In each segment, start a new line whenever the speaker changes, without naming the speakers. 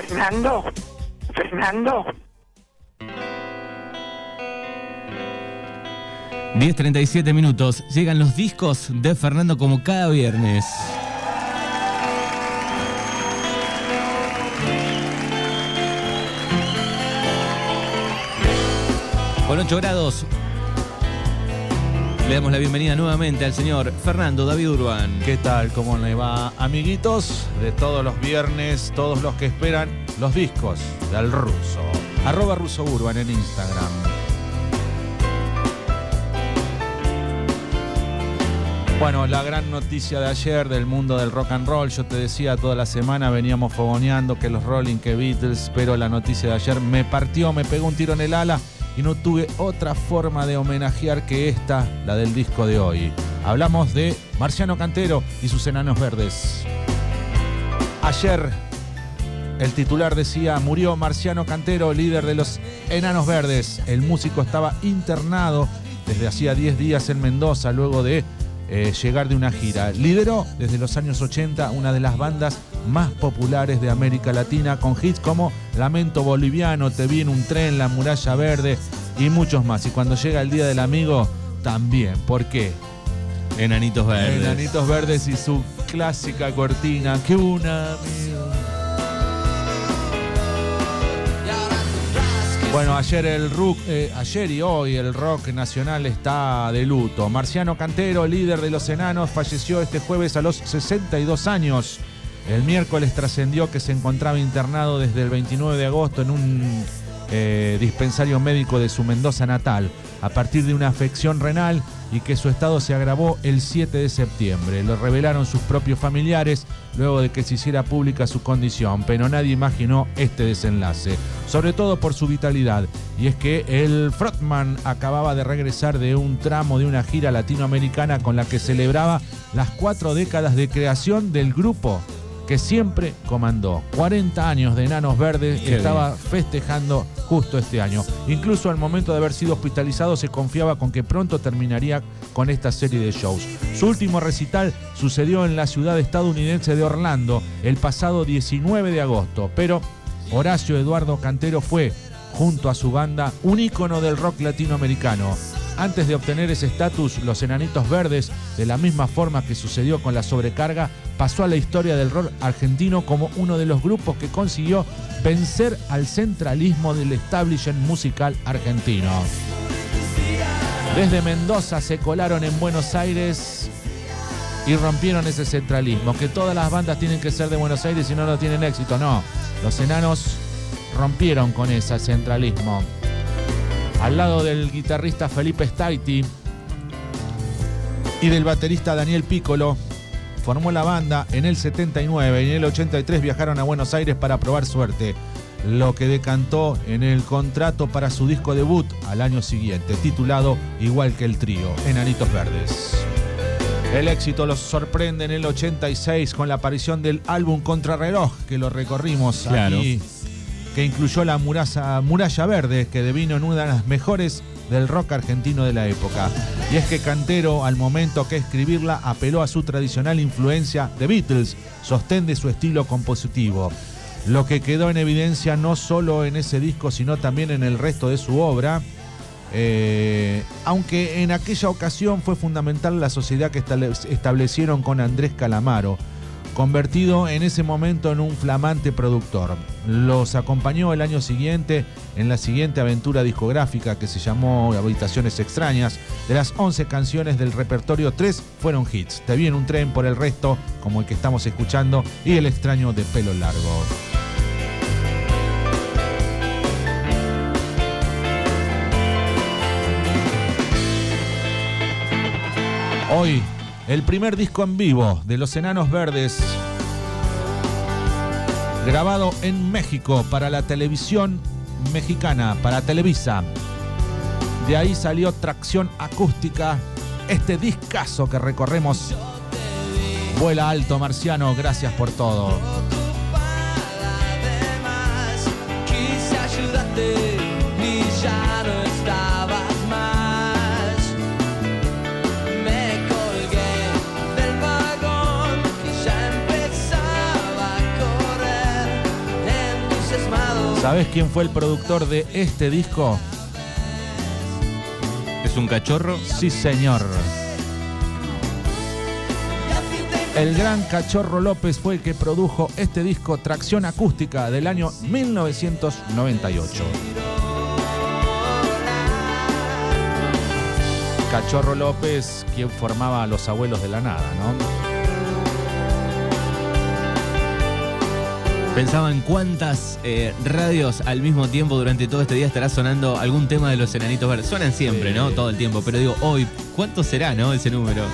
Fernando, Fernando.
10.37 minutos. Llegan los discos de Fernando como cada viernes. Con 8 grados. Le damos la bienvenida nuevamente al señor Fernando David Urban.
¿Qué tal? ¿Cómo le va? Amiguitos de todos los viernes, todos los que esperan los discos del ruso. Arroba ruso urban en Instagram. Bueno, la gran noticia de ayer del mundo del rock and roll, yo te decía toda la semana veníamos fogoneando que los Rolling, que Beatles, pero la noticia de ayer me partió, me pegó un tiro en el ala y no tuve otra forma de homenajear que esta, la del disco de hoy. Hablamos de Marciano Cantero y sus enanos verdes. Ayer el titular decía, murió Marciano Cantero, líder de los enanos verdes. El músico estaba internado desde hacía 10 días en Mendoza luego de eh, llegar de una gira. Lideró desde los años 80 una de las bandas más populares de América Latina con hits como Lamento Boliviano, Te vi en un tren, La Muralla Verde y muchos más. Y cuando llega el Día del Amigo, también. ¿Por qué?
Enanitos Verdes.
Enanitos Verdes y su clásica cortina, que una amigo. Bueno, ayer, el rock, eh, ayer y hoy el rock nacional está de luto. Marciano Cantero, líder de los enanos, falleció este jueves a los 62 años. El miércoles trascendió que se encontraba internado desde el 29 de agosto en un eh, dispensario médico de su Mendoza natal a partir de una afección renal y que su estado se agravó el 7 de septiembre. Lo revelaron sus propios familiares luego de que se hiciera pública su condición, pero nadie imaginó este desenlace, sobre todo por su vitalidad. Y es que el frontman acababa de regresar de un tramo de una gira latinoamericana con la que celebraba las cuatro décadas de creación del grupo que siempre comandó. 40 años de Enanos Verdes que estaba festejando justo este año. Incluso al momento de haber sido hospitalizado se confiaba con que pronto terminaría con esta serie de shows. Su último recital sucedió en la ciudad estadounidense de Orlando el pasado 19 de agosto, pero Horacio Eduardo Cantero fue, junto a su banda, un ícono del rock latinoamericano. Antes de obtener ese estatus, los Enanitos Verdes, de la misma forma que sucedió con la sobrecarga, pasó a la historia del rock argentino como uno de los grupos que consiguió vencer al centralismo del establishment musical argentino. Desde Mendoza se colaron en Buenos Aires y rompieron ese centralismo, que todas las bandas tienen que ser de Buenos Aires y no, no tienen éxito, no. Los enanos rompieron con ese centralismo al lado del guitarrista Felipe Staiti y del baterista Daniel Piccolo. Formó la banda en el 79 y en el 83 viajaron a Buenos Aires para probar suerte, lo que decantó en el contrato para su disco debut al año siguiente, titulado igual que el trío, Enanitos Verdes. El éxito los sorprende en el 86 con la aparición del álbum Contrarreloj, que lo recorrimos aquí que incluyó la muralla, muralla Verde, que devino en una de las mejores del rock argentino de la época. Y es que Cantero, al momento que escribirla, apeló a su tradicional influencia de Beatles, sostén de su estilo compositivo. Lo que quedó en evidencia no solo en ese disco, sino también en el resto de su obra. Eh, aunque en aquella ocasión fue fundamental la sociedad que establecieron con Andrés Calamaro, convertido en ese momento en un flamante productor. Los acompañó el año siguiente en la siguiente aventura discográfica que se llamó Habitaciones Extrañas. De las 11 canciones del repertorio, 3 fueron hits. Te vi un tren por el resto, como el que estamos escuchando, y El extraño de pelo largo. Hoy el primer disco en vivo de Los Enanos Verdes, grabado en México para la televisión mexicana, para Televisa. De ahí salió Tracción Acústica, este discazo que recorremos. Vuela alto, Marciano, gracias por todo. ¿Sabés quién fue el productor de este disco?
¿Es un cachorro?
Sí, señor. El gran Cachorro López fue el que produjo este disco Tracción Acústica del año 1998. Cachorro López, quien formaba a los abuelos de la nada, ¿no?
Pensaba en cuántas eh, radios al mismo tiempo durante todo este día estará sonando algún tema de los enanitos verdes. Suenan siempre. ¿no? Todo el tiempo. Pero digo, hoy, ¿cuánto será, no? Ese número.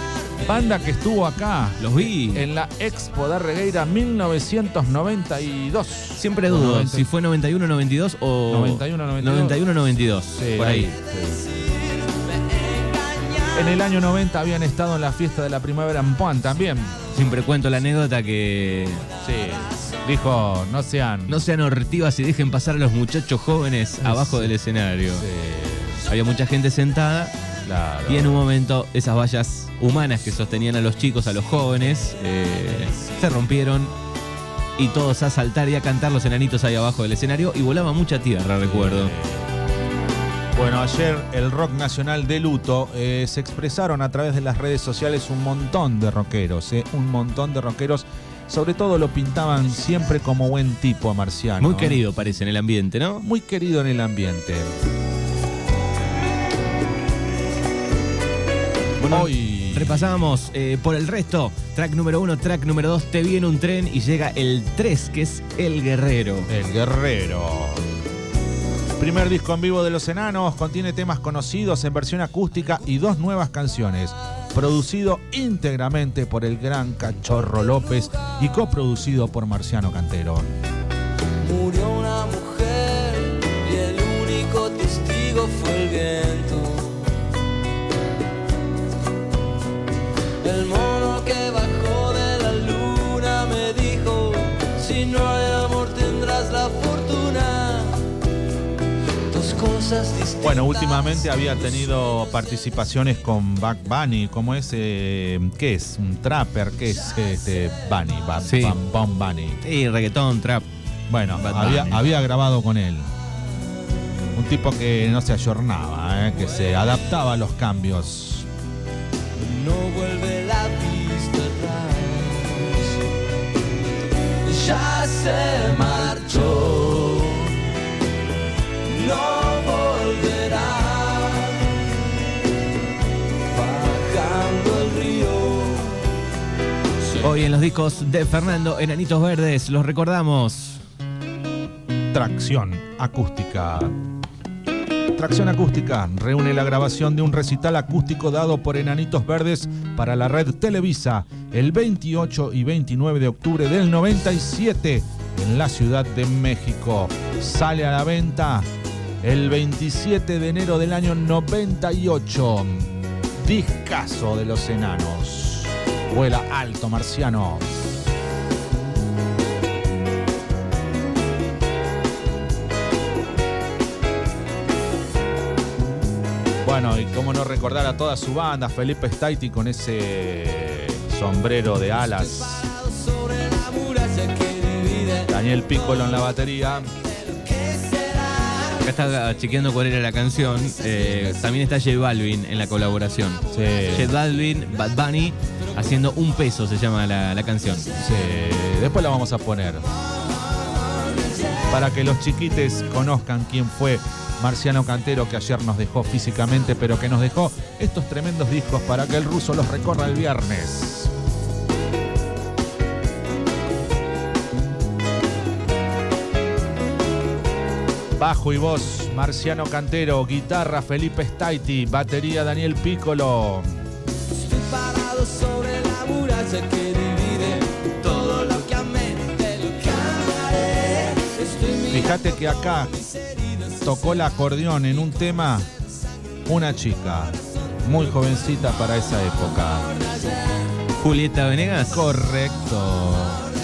Banda que estuvo acá
Los vi.
en la Expo de Regueira 1992.
Siempre dudo
90.
si fue 91, 92 o.
91, 92.
91, 92.
Sí,
por ahí.
sí. En el año 90 habían estado en la fiesta de la primavera en Puan también.
Siempre cuento la anécdota que
Sí. Dijo, no sean.
no sean hortivas y dejen pasar a los muchachos jóvenes abajo del escenario.
Sí,
Había mucha gente sentada
claro.
y en un momento esas vallas humanas que sostenían a los chicos, a los jóvenes, eh, se rompieron y todos a saltar y a cantar los enanitos ahí abajo del escenario y volaba mucha tierra, recuerdo.
Bueno, ayer el rock nacional de luto eh, se expresaron a través de las redes sociales un montón de rockeros, eh, un montón de rockeros. Sobre todo lo pintaban siempre como buen tipo a Marciano.
Muy querido parece en el ambiente, ¿no?
Muy querido en el ambiente.
Bueno,
Hoy
Repasábamos eh, por el resto. Track número uno, track número dos, te viene un tren y llega el 3, que es El Guerrero.
El Guerrero. Primer disco en vivo de Los Enanos, contiene temas conocidos en versión acústica y dos nuevas canciones. Producido íntegramente por el gran Cachorro López y coproducido por Marciano Cantero.
Murió una mujer y el único testigo fue el viento. El mono que bajó de la luna me dijo, si no hay amor tendrás la fortuna. Dos cosas distintas.
Bueno, últimamente había tenido participaciones con Back Bunny. ¿Cómo es? eh, ¿Qué es? ¿Un trapper? ¿Qué es este Bunny? Ba-
Sí.
Bam- Bam Bunny.
Y reggaetón, trap.
Bueno, había grabado con él. Un tipo que no se ayornaba, ¿eh? que se adaptaba a los cambios.
No vuelve la vista atrás. Ya se
Hoy en los discos de Fernando, Enanitos Verdes, los recordamos.
Tracción acústica. Tracción acústica reúne la grabación de un recital acústico dado por Enanitos Verdes para la red Televisa el 28 y 29 de octubre del 97 en la Ciudad de México. Sale a la venta el 27 de enero del año 98. Discaso de los enanos. Vuela alto, marciano. Bueno, y cómo no recordar a toda su banda, Felipe Staiti con ese sombrero de alas. Daniel Piccolo en la batería.
Acá está chequeando cuál era la canción. Eh, también está J Balvin en la colaboración. J
Sí,
Balvin, Bad Bunny, haciendo un peso se llama la, la canción.
sí. Después la vamos a poner. Para que los chiquites conozcan quién fue Marciano Cantero que ayer nos dejó físicamente, pero que nos dejó estos tremendos discos para que el ruso los recorra el viernes. Bajo y voz, Marciano Cantero, guitarra Felipe Staiti, batería Daniel Piccolo.
Estoy parado sobre
Fíjate que acá tocó el acordeón en un tema una chica muy jovencita para esa época.
Julieta Venegas.
Correcto.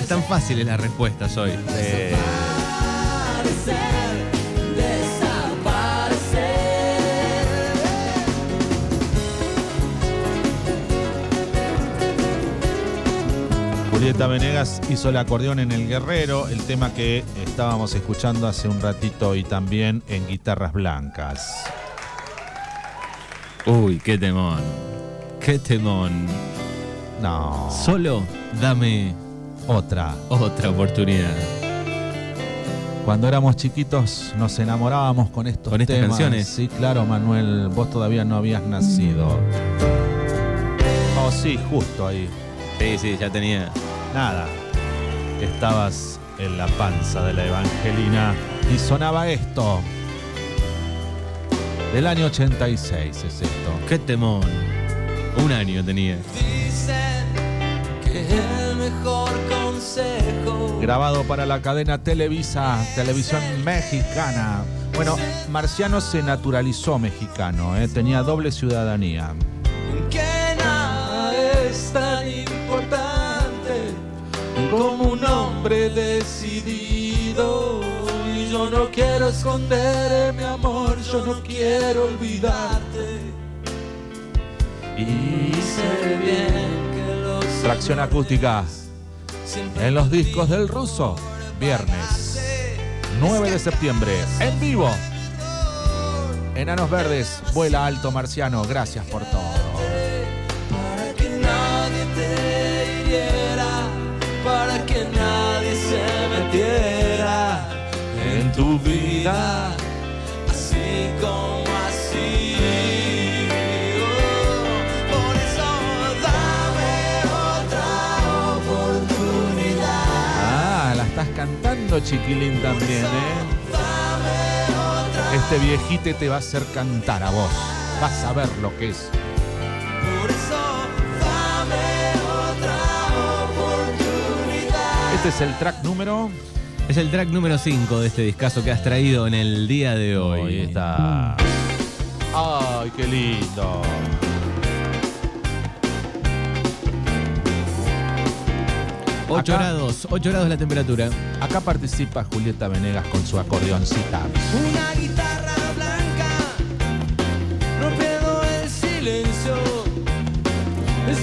Están fáciles las respuestas hoy.
Eh, Julieta Venegas hizo el acordeón en El Guerrero, el tema que estábamos escuchando hace un ratito y también en Guitarras Blancas.
Uy, qué temón. Qué temón.
No,
Solo dame
otra.
otra oportunidad.
Cuando éramos chiquitos nos enamorábamos con estos
¿Con estas
temas.
canciones?
Sí, claro, Manuel, vos todavía no habías nacido. Oh, sí, justo ahí.
Sí, sí, ya tenía.
Nada. Estabas en la panza de la Evangelina y sonaba esto. Del año 86 es esto.
Qué temón. Un año tenía.
Dicen que el mejor consejo
Grabado para la cadena Televisa, televisión mexicana. Bueno, Marciano se naturalizó mexicano, ¿eh? tenía doble ciudadanía.
que nada es tan como un hombre decidido. Y yo no quiero esconder mi amor, yo no quiero olvidarte. Y sé bien que los
Tracción acústica en los discos del ruso. Viernes 9 de septiembre, en vivo. Enanos Verdes, vuela alto marciano, gracias por todo.
Tu vida, así como así. Oh, por eso dame otra oportunidad.
Ah, la estás cantando, chiquilín, también, ¿eh? Este viejite te va a hacer cantar a vos. Vas a ver lo que es. Este es el track número.
Es el track número 5 de este discazo que has traído en el día de hoy.
Ahí está. ¡Ay, qué lindo!
Ocho
Acá-
grados, 8 grados la temperatura.
Acá participa Julieta Venegas con su acordeoncita.
Una guitarra blanca rompiendo el silencio. Es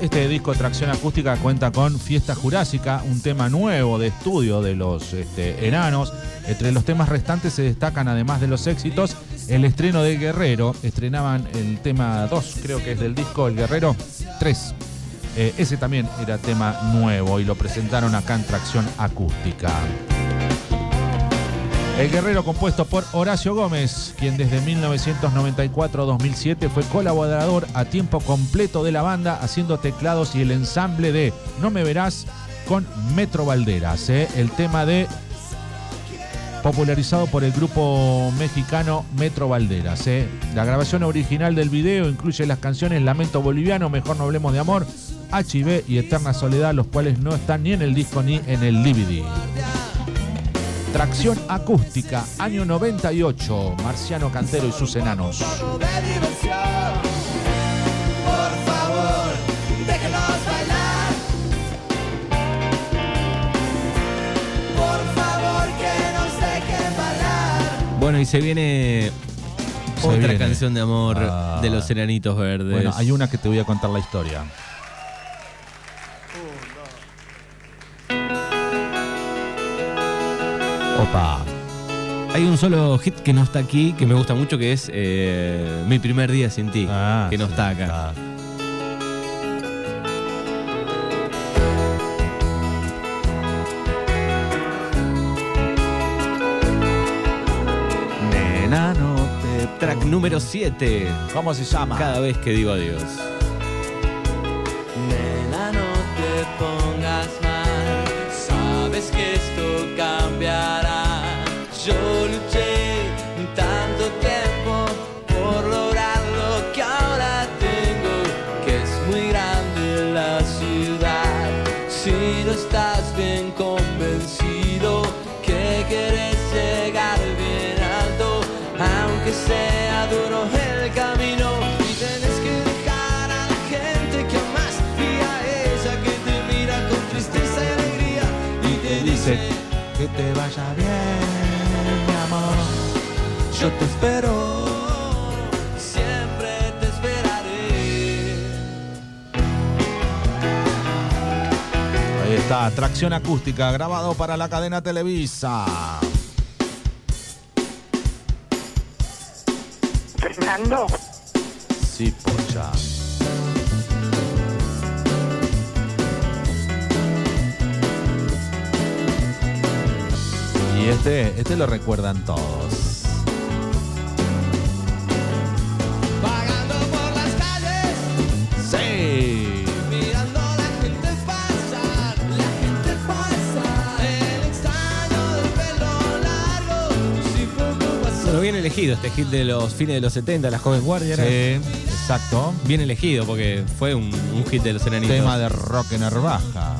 Este disco Tracción Acústica cuenta con Fiesta Jurásica, un tema nuevo de estudio de los este, enanos. Entre los temas restantes se destacan, además de los éxitos, el estreno de Guerrero. Estrenaban el tema 2, creo que es del disco El Guerrero 3. Eh, ese también era tema nuevo y lo presentaron acá en Tracción Acústica. El Guerrero compuesto por Horacio Gómez, quien desde 1994-2007 fue colaborador a tiempo completo de la banda, haciendo teclados y el ensamble de No me verás con Metro Valderas. ¿eh? El tema de popularizado por el grupo mexicano Metro Valderas. ¿eh? La grabación original del video incluye las canciones Lamento Boliviano, Mejor no hablemos de amor, HIV y Eterna Soledad, los cuales no están ni en el disco ni en el DVD. Tracción acústica, año 98, Marciano Cantero y sus enanos.
Todo de diversión. Por favor, déjenos bailar. Por favor, que nos dejen bailar.
Bueno, y se viene
Se
otra
viene.
canción de amor
Ah.
de los enanitos verdes.
Bueno, hay una que te voy a contar la historia. Opa.
Hay un solo hit que no está aquí, que me gusta mucho, que es eh, Mi primer día sin ti,
Ah,
que no
sí,
está acá.
Nena, no te
Track número 7,
¿Cómo se llama?
cada vez que digo adiós.
Te
vaya bien, mi amor.
Yo te espero, siempre te esperaré.
Ahí está, tracción acústica, grabado para la cadena Televisa.
Fernando,
Y este, este lo recuerdan todos.
Vagando por las calles,
Sí.
mirando a la gente pasar. La gente pasa. El extraño del pelo largo, si poco pasó.
Bueno, bien elegido este hit de los fines de los 70, la joven guardia.
Sí, exacto.
Bien elegido porque fue un, un hit de los enanitos.
Tema de rock en herbaja.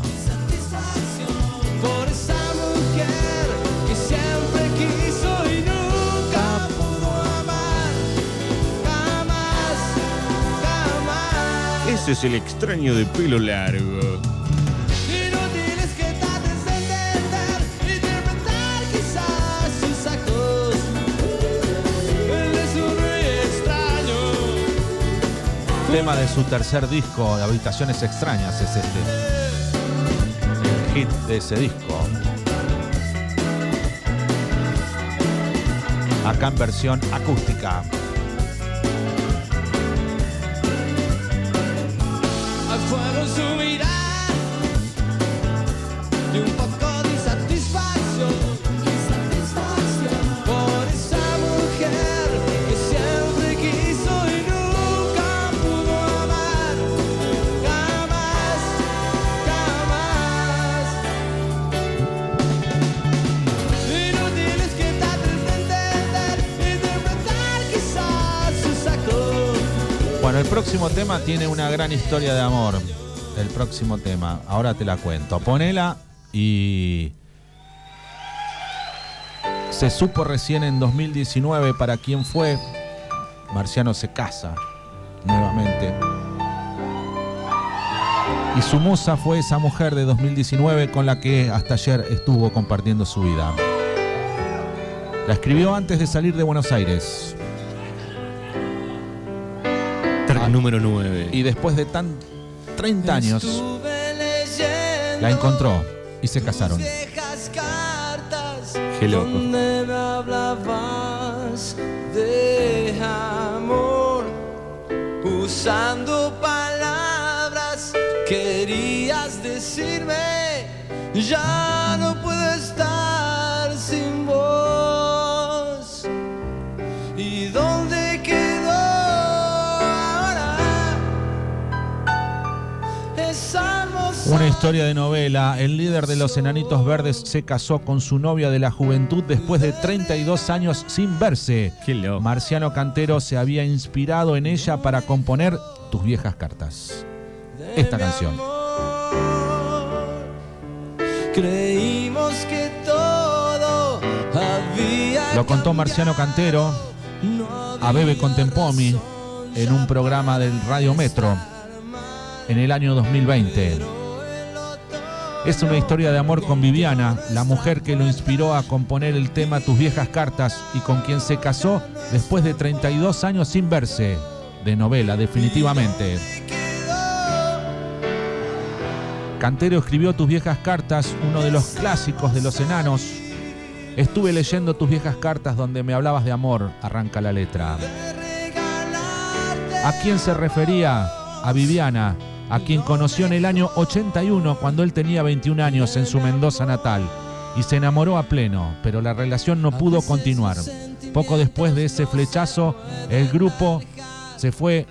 Es el extraño de pelo largo.
Tema de su tercer disco, de Habitaciones Extrañas, es este. El hit de ese disco. Acá en versión acústica. Bueno, el próximo tema tiene una gran historia de amor. Próximo tema, ahora te la cuento. Ponela y. Se supo recién en 2019 para quién fue. Marciano se casa nuevamente. Y su musa fue esa mujer de 2019 con la que hasta ayer estuvo compartiendo su vida. La escribió antes de salir de Buenos Aires.
Track
Ah.
número 9.
Y después de tan 30 años la encontró y se casaron.
Qué loco.
donde me hablabas de amor usando palabras querías decirme ya
Una historia de novela. El líder de los Enanitos Verdes se casó con su novia de la juventud después de 32 años sin verse.
Qué loco.
Marciano Cantero se había inspirado en ella para componer Tus viejas cartas. Esta canción.
Creímos que todo había
Lo contó Marciano Cantero a Bebe Contempomi en un programa del Radio Metro en el año 2020. Es una historia de amor con Viviana, la mujer que lo inspiró a componer el tema Tus viejas cartas y con quien se casó después de 32 años sin verse. De novela, definitivamente. Cantero escribió Tus viejas cartas, uno de los clásicos de los enanos. Estuve leyendo tus viejas cartas donde me hablabas de amor, arranca la letra. ¿A quién se refería? A Viviana, a quien conoció en el año 81 cuando él tenía 21 años en su Mendoza natal y se enamoró a pleno, pero la relación no pudo continuar. Poco después de ese flechazo, el grupo se fue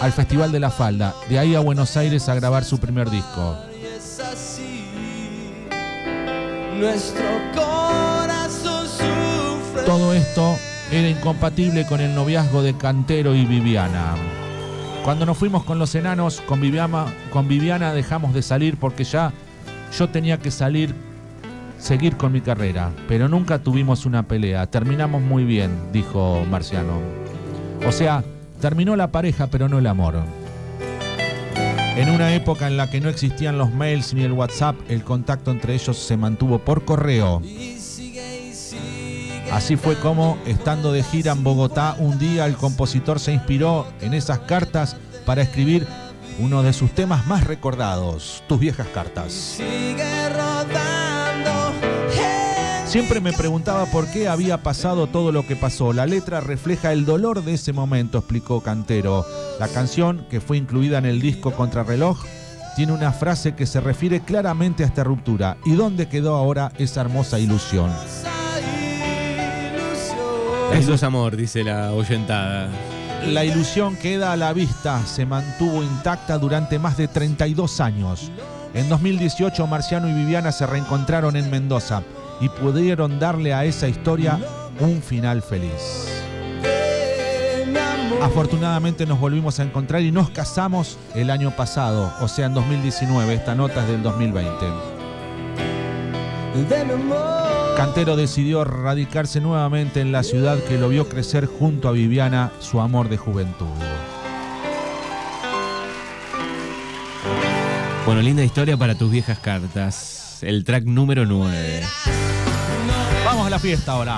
al Festival de la Falda, de ahí a Buenos Aires a grabar su primer disco. Todo esto era incompatible con el noviazgo de Cantero y Viviana. Cuando nos fuimos con los enanos, con Viviana, dejamos de salir porque ya yo tenía que salir, seguir con mi carrera, pero nunca tuvimos una pelea. Terminamos muy bien, dijo Marciano. O sea, terminó la pareja, pero no el amor. En una época en la que no existían los mails ni el WhatsApp, el contacto entre ellos se mantuvo por correo. Así fue como, estando de gira en Bogotá, un día el compositor se inspiró en esas cartas para escribir uno de sus temas más recordados, Tus viejas cartas.
Sigue rodando.
Siempre me preguntaba por qué había pasado todo lo que pasó. La letra refleja el dolor de ese momento, explicó Cantero. La canción, que fue incluida en el disco Contrarreloj, tiene una frase que se refiere claramente a esta ruptura. ¿Y dónde quedó ahora esa hermosa ilusión?
Eso es amor, dice la oyentada.
La ilusión queda a la vista, se mantuvo intacta durante más de 32 años. En 2018 Marciano y Viviana se reencontraron en Mendoza y pudieron darle a esa historia un final feliz. Afortunadamente nos volvimos a encontrar y nos casamos el año pasado, o sea en 2019, esta nota es del 2020. Cantero decidió radicarse nuevamente en la ciudad que lo vio crecer junto a Viviana, su amor de juventud.
Bueno, linda historia para tus viejas cartas. El track número 9.
Vamos a la fiesta ahora.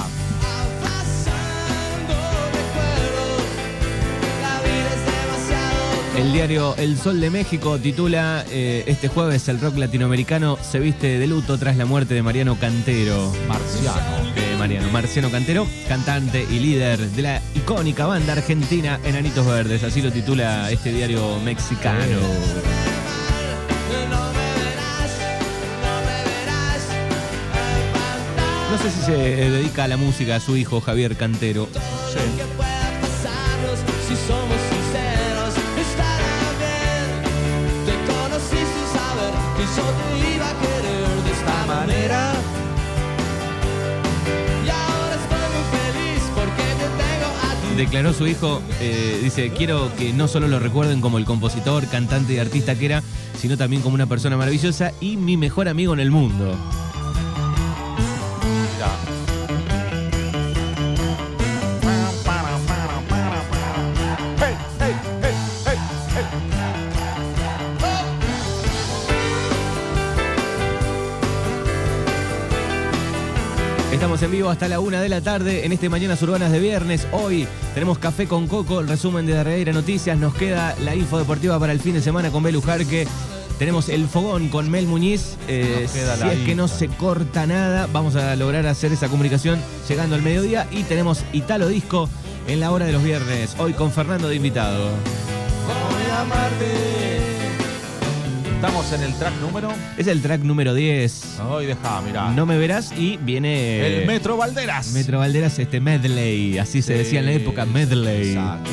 El diario El Sol de México titula eh, este jueves el rock latinoamericano se viste de luto tras la muerte de Mariano Cantero.
Marciano.
Eh, Mariano Marciano Cantero, cantante y líder de la icónica banda argentina Enanitos Verdes. Así lo titula este diario mexicano.
No
sé si se dedica a la música a su hijo Javier Cantero.
Que te iba a querer de esta manera. Y ahora estoy muy feliz porque te tengo a ti.
Declaró su hijo, eh, dice, quiero que no solo lo recuerden como el compositor, cantante y artista que era, sino también como una persona maravillosa y mi mejor amigo en el mundo. Estamos en vivo hasta la una de la tarde en este Mañanas Urbanas de viernes. Hoy tenemos Café con Coco, el resumen de Darreira Noticias. Nos queda la info deportiva para el fin de semana con Belu Jarque. Tenemos el fogón con Mel Muñiz. Eh, si es que no se corta nada, vamos a lograr hacer esa comunicación llegando al mediodía. Y tenemos Italo Disco en la hora de los viernes. Hoy con Fernando de invitado.
Voy a amarte.
Estamos en el track número.
Es el track número 10.
Hoy deja, mirá.
No me verás y viene
el Metro Valderas.
Metro Valderas, este medley. Así se
Sí,
decía en la época, medley.
Exacto.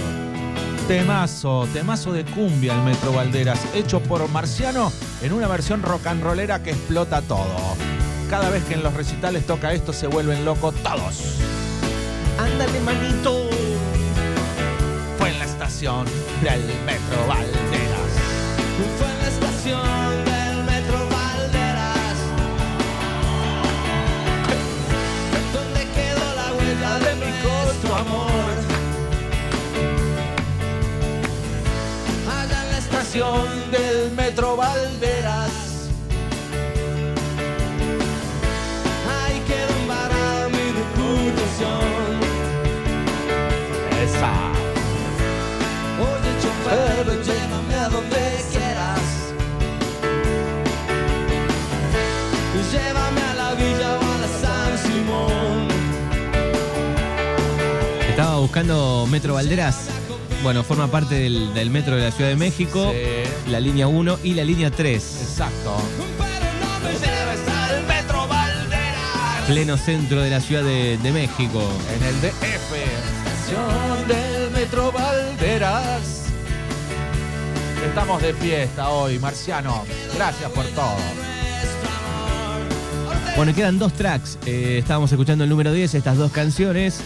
Temazo, temazo de cumbia el Metro Valderas, hecho por Marciano en una versión rock and rollera que explota todo. Cada vez que en los recitales toca esto se vuelven locos todos.
Ándale, manito.
Fue en la estación del Metro Valderas.
Del Metro Valderas Donde quedó la huella de nuestro amor Allá en la estación
del Metro Valderas.
Ahí quedó embarada mi reputación
Esa.
Oye chofer, llévame a donde
Estaba buscando Metro Valderas. Bueno, forma parte del, del metro de la Ciudad de México,
Sí.
la línea 1 y la línea 3.
Exacto.
Pleno centro de la Ciudad de, de México.
En el DF. Estación del Metro Valderas. Estamos de fiesta hoy, Marciano. Gracias por todo.
Bueno, quedan dos tracks. Eh, estábamos escuchando el número 10, estas dos canciones.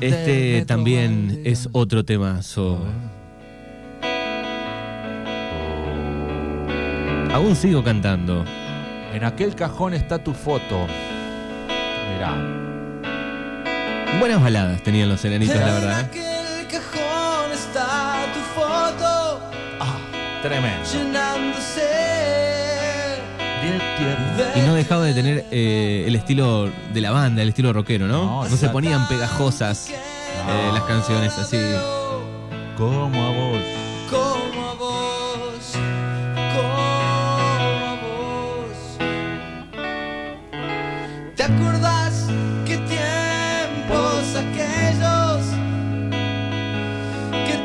Este también es otro temazo. Aún sigo cantando.
En aquel cajón está tu foto. Mirá.
Buenas baladas tenían los enanitos, la
En
verdad. ¿eh?
aquel cajón está tu foto
Ah, Tremendo.
llenándose
Y no dejaba de tener eh, el estilo de la banda, el estilo rockero, ¿no?
No,
No, se
exacto.
ponían pegajosas eh, las canciones así.
Como a vos.
como a vos, como a vos. ¿Te acordás qué tiempos aquellos? ¿Qué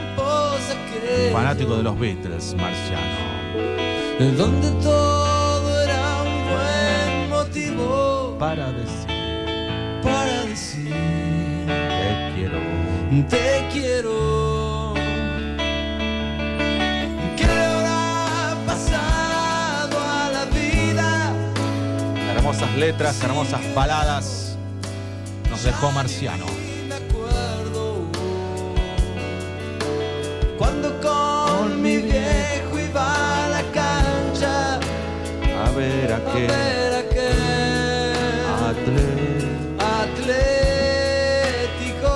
tiempos aquellos?
Fanático de los Beatles, Marciano.
Donde todo era un buen motivo
Para decir
para decir
te quiero.
te quiero. ¿Qué le habrá pasado a la vida?
Hermosas letras, hermosas baladas. Nos dejó Marciano.
Cuando con mi viejo A
ver a
a
qué
ver a qué
atle-
Atlético.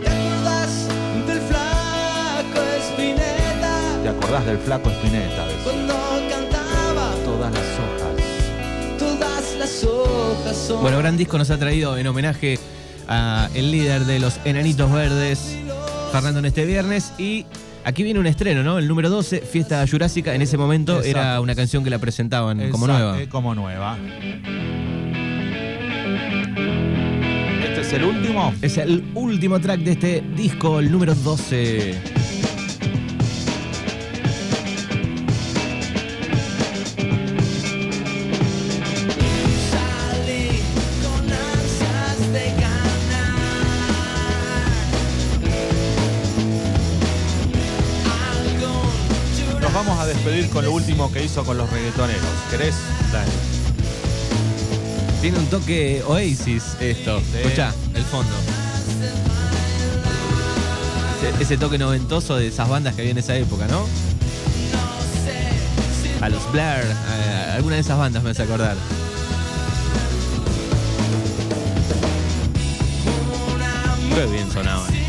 ¿Te acordás del flaco Espineta
¿Te acordás del flaco Espineta? De
cuando cantaba
todas las hojas.
todas las hojas son
Bueno, gran disco nos ha traído en homenaje a el líder de los Enanitos Verdes, Fernando, en este viernes. Y aquí viene un estreno, ¿no? El número 12, Fiesta Jurásica. En ese momento
Exacto.
era una canción que la presentaban como nueva.
eh, como nueva. Este es el último.
Es el último track de este disco, el número 12.
Con lo último que hizo con los reggaetoneros. ¿Querés? Dale.
Tiene un toque Oasis esto.
Sí.
Escucha, el fondo. Ese, ese toque noventoso de esas bandas que había en esa época, ¿no? A los Blair, a, a alguna de esas bandas me hace acordar. Qué bien sonaban.